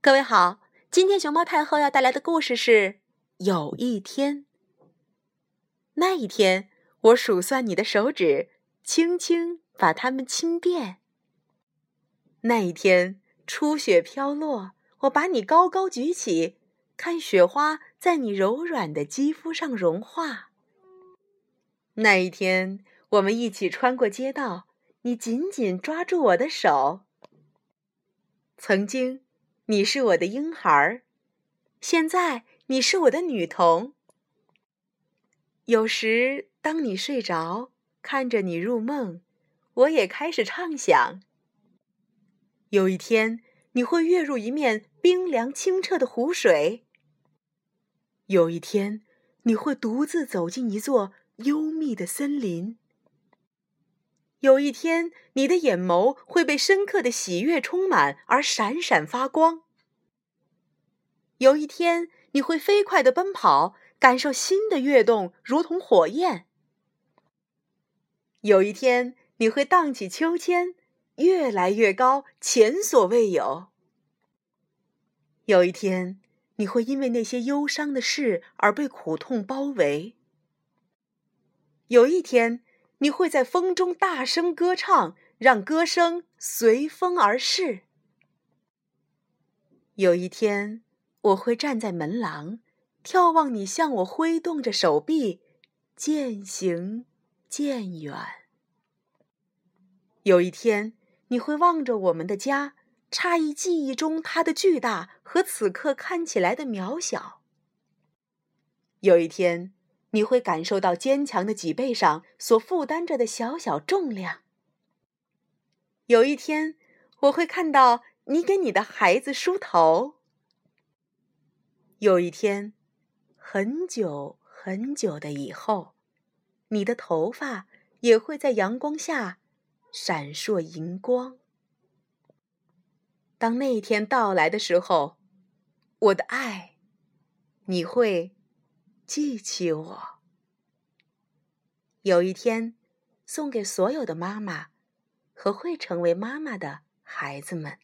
各位好，今天熊猫太后要带来的故事是：有一天，那一天，我数算你的手指，轻轻把它们亲遍。那一天，初雪飘落，我把你高高举起，看雪花在你柔软的肌肤上融化。那一天，我们一起穿过街道，你紧紧抓住我的手。曾经。你是我的婴孩儿，现在你是我的女童。有时当你睡着，看着你入梦，我也开始畅想。有一天你会跃入一面冰凉清澈的湖水。有一天你会独自走进一座幽密的森林。有一天，你的眼眸会被深刻的喜悦充满，而闪闪发光。有一天，你会飞快的奔跑，感受心的跃动，如同火焰。有一天，你会荡起秋千，越来越高，前所未有。有一天，你会因为那些忧伤的事而被苦痛包围。有一天。你会在风中大声歌唱，让歌声随风而逝。有一天，我会站在门廊，眺望你向我挥动着手臂，渐行渐远。有一天，你会望着我们的家，诧异记忆中它的巨大和此刻看起来的渺小。有一天。你会感受到坚强的脊背上所负担着的小小重量。有一天，我会看到你给你的孩子梳头。有一天，很久很久的以后，你的头发也会在阳光下闪烁银光。当那一天到来的时候，我的爱，你会。记起我，有一天，送给所有的妈妈和会成为妈妈的孩子们。